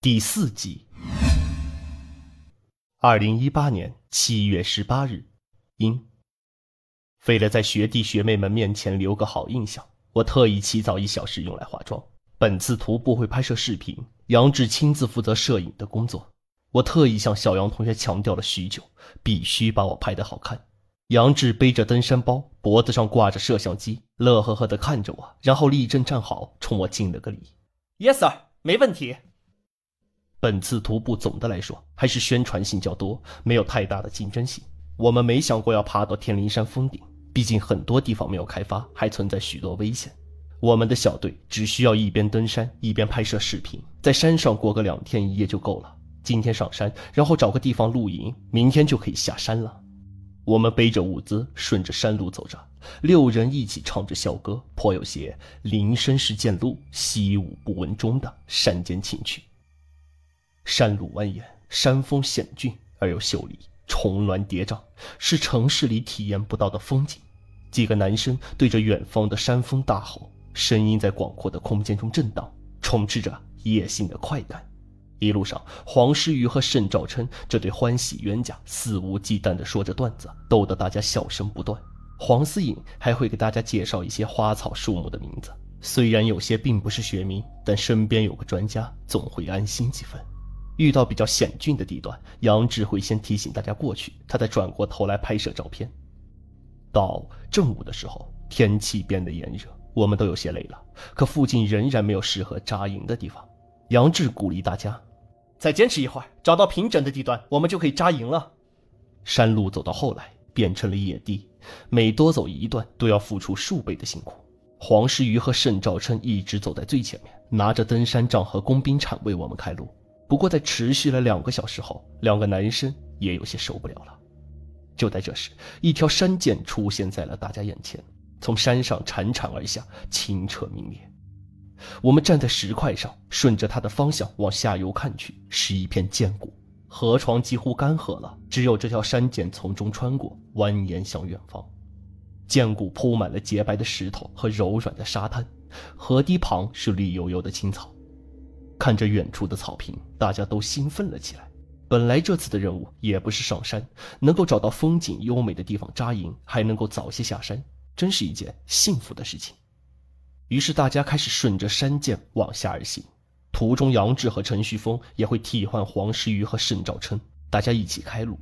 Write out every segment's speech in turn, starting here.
第四集。二零一八年七月十八日，阴。为了在学弟学妹们面前留个好印象，我特意起早一小时用来化妆。本次徒步会拍摄视频，杨志亲自负责摄影的工作。我特意向小杨同学强调了许久，必须把我拍得好看。杨志背着登山包，脖子上挂着摄像机，乐呵呵地看着我，然后立正站好，冲我敬了个礼。Yes sir，没问题。本次徒步总的来说还是宣传性较多，没有太大的竞争性。我们没想过要爬到天灵山峰顶，毕竟很多地方没有开发，还存在许多危险。我们的小队只需要一边登山一边拍摄视频，在山上过个两天一夜就够了。今天上山，然后找个地方露营，明天就可以下山了。我们背着物资，顺着山路走着，六人一起唱着校歌，颇有些“林深时见鹿，习武不闻钟”的山间情趣。山路蜿蜒，山峰险峻而又秀丽，重峦叠嶂，是城市里体验不到的风景。几个男生对着远方的山峰大吼，声音在广阔的空间中震荡，充斥着野性的快感。一路上，黄诗瑜和盛兆琛这对欢喜冤家肆无忌惮地说着段子，逗得大家笑声不断。黄思颖还会给大家介绍一些花草树木的名字，虽然有些并不是学名，但身边有个专家，总会安心几分。遇到比较险峻的地段，杨志会先提醒大家过去，他再转过头来拍摄照片。到正午的时候，天气变得炎热，我们都有些累了，可附近仍然没有适合扎营的地方。杨志鼓励大家：“再坚持一会儿，找到平整的地段，我们就可以扎营了。”山路走到后来变成了野地，每多走一段都要付出数倍的辛苦。黄诗瑜和盛兆琛一直走在最前面，拿着登山杖和工兵铲为我们开路。不过，在持续了两个小时后，两个男生也有些受不了了。就在这时，一条山涧出现在了大家眼前，从山上潺潺而下，清澈明灭。我们站在石块上，顺着它的方向往下游看去，是一片涧谷，河床几乎干涸了，只有这条山涧从中穿过，蜿蜒向远方。涧谷铺满了洁白的石头和柔软的沙滩，河堤旁是绿油油的青草。看着远处的草坪，大家都兴奋了起来。本来这次的任务也不是上山，能够找到风景优美的地方扎营，还能够早些下山，真是一件幸福的事情。于是大家开始顺着山涧往下而行，途中杨志和陈旭峰也会替换黄石瑜和盛兆琛，大家一起开路。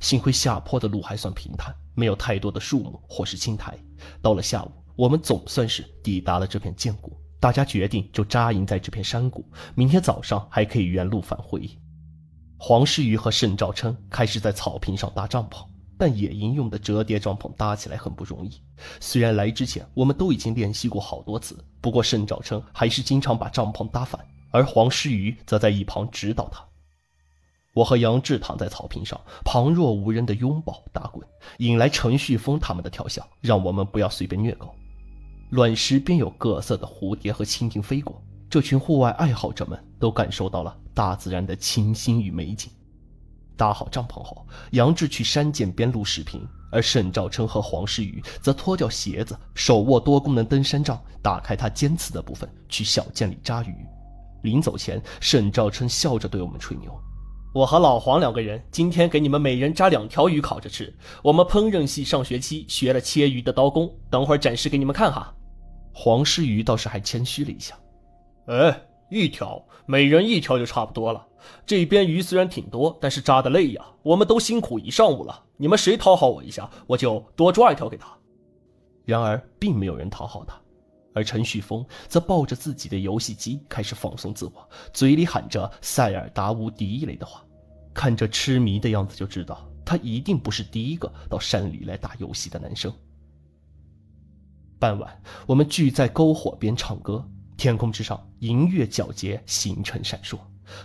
幸亏下坡的路还算平坦，没有太多的树木或是青苔。到了下午，我们总算是抵达了这片涧谷。大家决定就扎营在这片山谷，明天早上还可以原路返回。黄诗瑜和盛兆琛开始在草坪上搭帐篷，但野营用的折叠帐篷搭起来很不容易。虽然来之前我们都已经练习过好多次，不过盛兆琛还是经常把帐篷搭反，而黄诗瑜则在一旁指导他。我和杨志躺在草坪上，旁若无人的拥抱打滚，引来陈旭峰他们的调笑，让我们不要随便虐狗。卵石边有各色的蝴蝶和蜻蜓飞过，这群户外爱好者们都感受到了大自然的清新与美景。搭好帐篷后，杨志去山涧边录视频，而沈兆琛和黄诗雨则脱掉鞋子，手握多功能登山杖，打开它尖刺的部分，去小涧里扎鱼。临走前，沈兆琛笑着对我们吹牛：“我和老黄两个人今天给你们每人扎两条鱼烤着吃。我们烹饪系上学期学了切鱼的刀工，等会儿展示给你们看哈。”黄诗瑜倒是还谦虚了一下，哎，一条，每人一条就差不多了。这边鱼虽然挺多，但是扎的累呀，我们都辛苦一上午了。你们谁讨好我一下，我就多抓一条给他。然而，并没有人讨好他，而陈旭峰则抱着自己的游戏机开始放松自我，嘴里喊着“塞尔达无敌”一类的话，看着痴迷的样子就知道，他一定不是第一个到山里来打游戏的男生。傍晚，我们聚在篝火边唱歌，天空之上银月皎洁，星辰闪烁，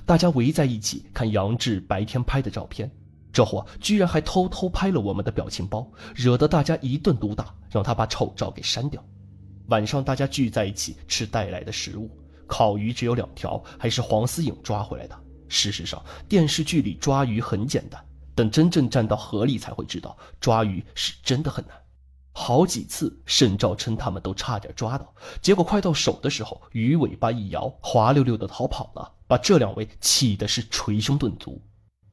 大家围在一起看杨志白天拍的照片。这货居然还偷偷拍了我们的表情包，惹得大家一顿毒打，让他把丑照给删掉。晚上大家聚在一起吃带来的食物，烤鱼只有两条，还是黄思颖抓回来的。事实上，电视剧里抓鱼很简单，等真正站到河里才会知道，抓鱼是真的很难。好几次，沈兆琛他们都差点抓到，结果快到手的时候，鱼尾巴一摇，滑溜溜的逃跑了，把这两位气的是捶胸顿足。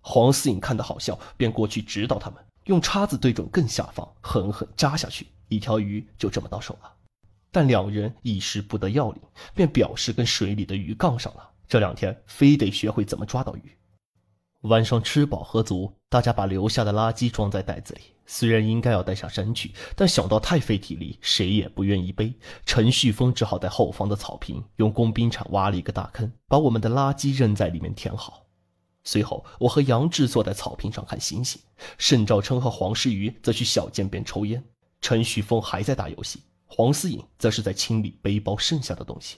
黄思颖看得好笑，便过去指导他们，用叉子对准更下方，狠狠扎下去，一条鱼就这么到手了。但两人一时不得要领，便表示跟水里的鱼杠上了，这两天非得学会怎么抓到鱼。晚上吃饱喝足，大家把留下的垃圾装在袋子里。虽然应该要带上山去，但想到太费体力，谁也不愿意背。陈旭峰只好在后方的草坪用工兵铲挖了一个大坑，把我们的垃圾扔在里面填好。随后，我和杨志坐在草坪上看星星，盛兆琛和黄诗瑜则去小涧边抽烟，陈旭峰还在打游戏，黄思颖则是在清理背包剩下的东西。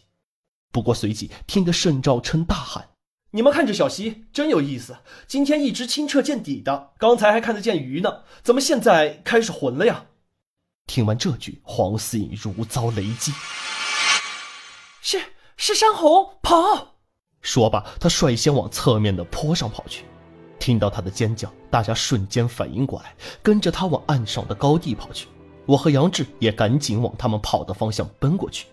不过随即听得盛兆琛大喊。你们看这小溪真有意思，今天一直清澈见底的，刚才还看得见鱼呢，怎么现在开始浑了呀？听完这句，黄思颖如遭雷击，是是山洪，跑！说罢，他率先往侧面的坡上跑去。听到他的尖叫，大家瞬间反应过来，跟着他往岸上的高地跑去。我和杨志也赶紧往他们跑的方向奔过去。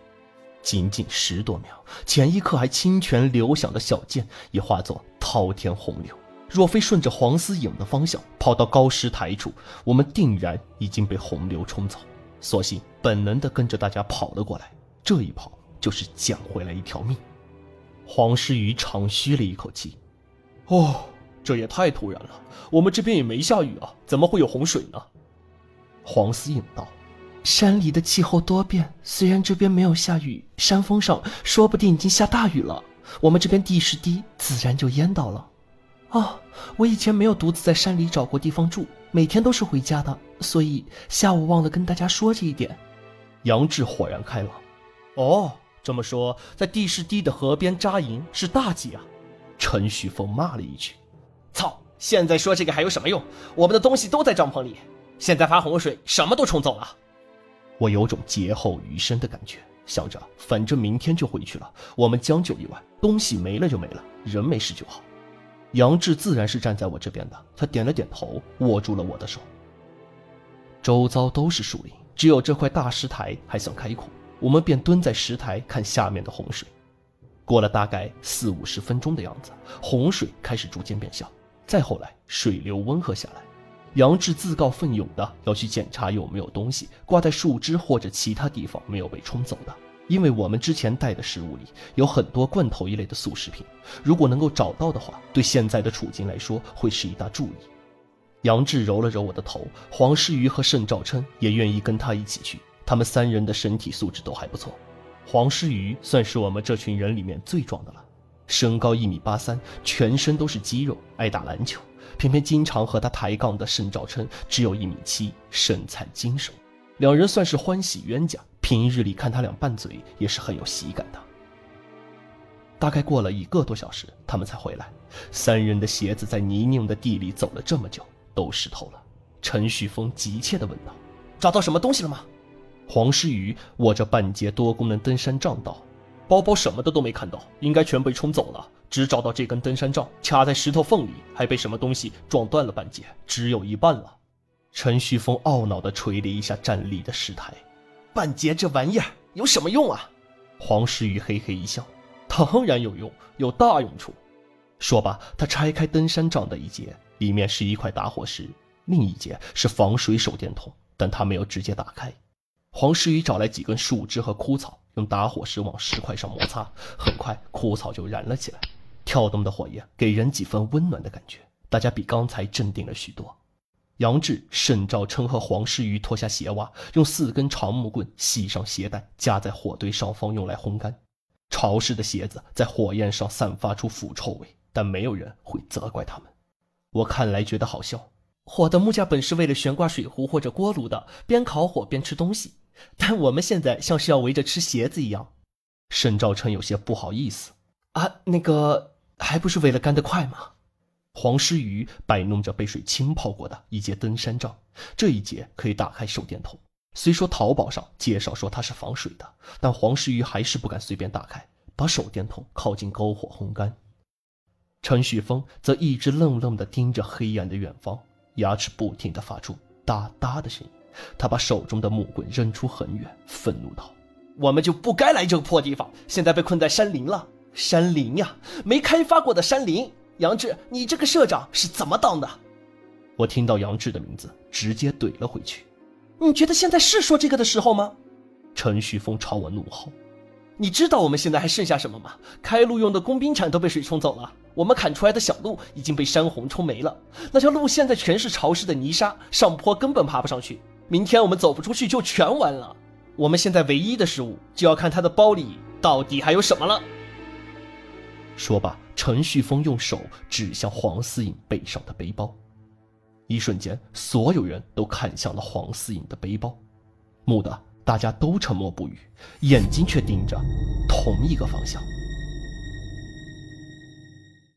仅仅十多秒，前一刻还清泉流响的小涧已化作滔天洪流。若非顺着黄思颖的方向跑到高石台处，我们定然已经被洪流冲走。所幸本能的跟着大家跑了过来，这一跑就是捡回来一条命。黄诗瑜长吁了一口气：“哦，这也太突然了，我们这边也没下雨啊，怎么会有洪水呢？”黄思颖道。山里的气候多变，虽然这边没有下雨，山峰上说不定已经下大雨了。我们这边地势低，自然就淹到了。哦，我以前没有独自在山里找过地方住，每天都是回家的，所以下午忘了跟大家说这一点。杨志豁然开朗。哦，这么说，在地势低的河边扎营是大忌啊！陈旭峰骂了一句：“操！现在说这个还有什么用？我们的东西都在帐篷里，现在发洪水，什么都冲走了。”我有种劫后余生的感觉，想着反正明天就回去了，我们将就一晚，东西没了就没了，人没事就好。杨志自然是站在我这边的，他点了点头，握住了我的手。周遭都是树林，只有这块大石台还算开阔，我们便蹲在石台看下面的洪水。过了大概四五十分钟的样子，洪水开始逐渐变小，再后来水流温和下来。杨志自告奋勇的要去检查有没有东西挂在树枝或者其他地方没有被冲走的，因为我们之前带的食物里有很多罐头一类的速食品，如果能够找到的话，对现在的处境来说会是一大助力。杨志揉了揉我的头，黄诗瑜和盛兆琛也愿意跟他一起去，他们三人的身体素质都还不错。黄诗瑜算是我们这群人里面最壮的了，身高一米八三，全身都是肌肉，爱打篮球。偏偏经常和他抬杠的盛兆琛只有一米七，身材精瘦，两人算是欢喜冤家。平日里看他俩拌嘴也是很有喜感的。大概过了一个多小时，他们才回来。三人的鞋子在泥泞的地里走了这么久，都湿透了。陈旭峰急切地问道：“找到什么东西了吗？”黄诗雨握着半截多功能登山杖道：“包包什么的都没看到，应该全被冲走了。”只找到这根登山杖，卡在石头缝里，还被什么东西撞断了半截，只有一半了。陈旭峰懊恼地捶了一下站立的石台，半截这玩意儿有什么用啊？黄诗雨嘿嘿一笑，当然有用，有大用处。说罢，他拆开登山杖的一截，里面是一块打火石，另一截是防水手电筒，但他没有直接打开。黄诗雨找来几根树枝和枯草，用打火石往石块上摩擦，很快枯草就燃了起来。跳动的火焰给人几分温暖的感觉，大家比刚才镇定了许多。杨志、沈兆琛和黄诗瑜脱下鞋袜，用四根长木棍系上鞋带，夹在火堆上方用来烘干。潮湿的鞋子在火焰上散发出腐臭味，但没有人会责怪他们。我看来觉得好笑。火的木架本是为了悬挂水壶或者锅炉的，边烤火边吃东西，但我们现在像是要围着吃鞋子一样。沈兆琛有些不好意思。啊，那个。还不是为了干得快吗？黄诗瑜摆弄着被水浸泡过的一节登山杖，这一节可以打开手电筒。虽说淘宝上介绍说它是防水的，但黄诗瑜还是不敢随便打开，把手电筒靠近篝火烘干。陈旭峰则一直愣愣地盯着黑暗的远方，牙齿不停地发出哒哒的声音，他把手中的木棍扔出很远，愤怒道：“我们就不该来这个破地方，现在被困在山林了。山林呀，没开发过的山林。杨志，你这个社长是怎么当的？”我听到杨志的名字，直接怼了回去。你觉得现在是说这个的时候吗？陈旭峰朝我怒吼。你知道我们现在还剩下什么吗？开路用的工兵铲都被水冲走了，我们砍出来的小路已经被山洪冲没了。那条路现在全是潮湿的泥沙，上坡根本爬不上去。明天我们走不出去就全完了。我们现在唯一的失误，就要看他的包里到底还有什么了。说罢，陈旭峰用手指向黄思颖背上的背包。一瞬间，所有人都看向了黄思颖的背包，蓦地。大家都沉默不语，眼睛却盯着同一个方向。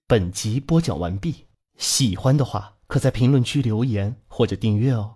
本集播讲完毕，喜欢的话可在评论区留言或者订阅哦。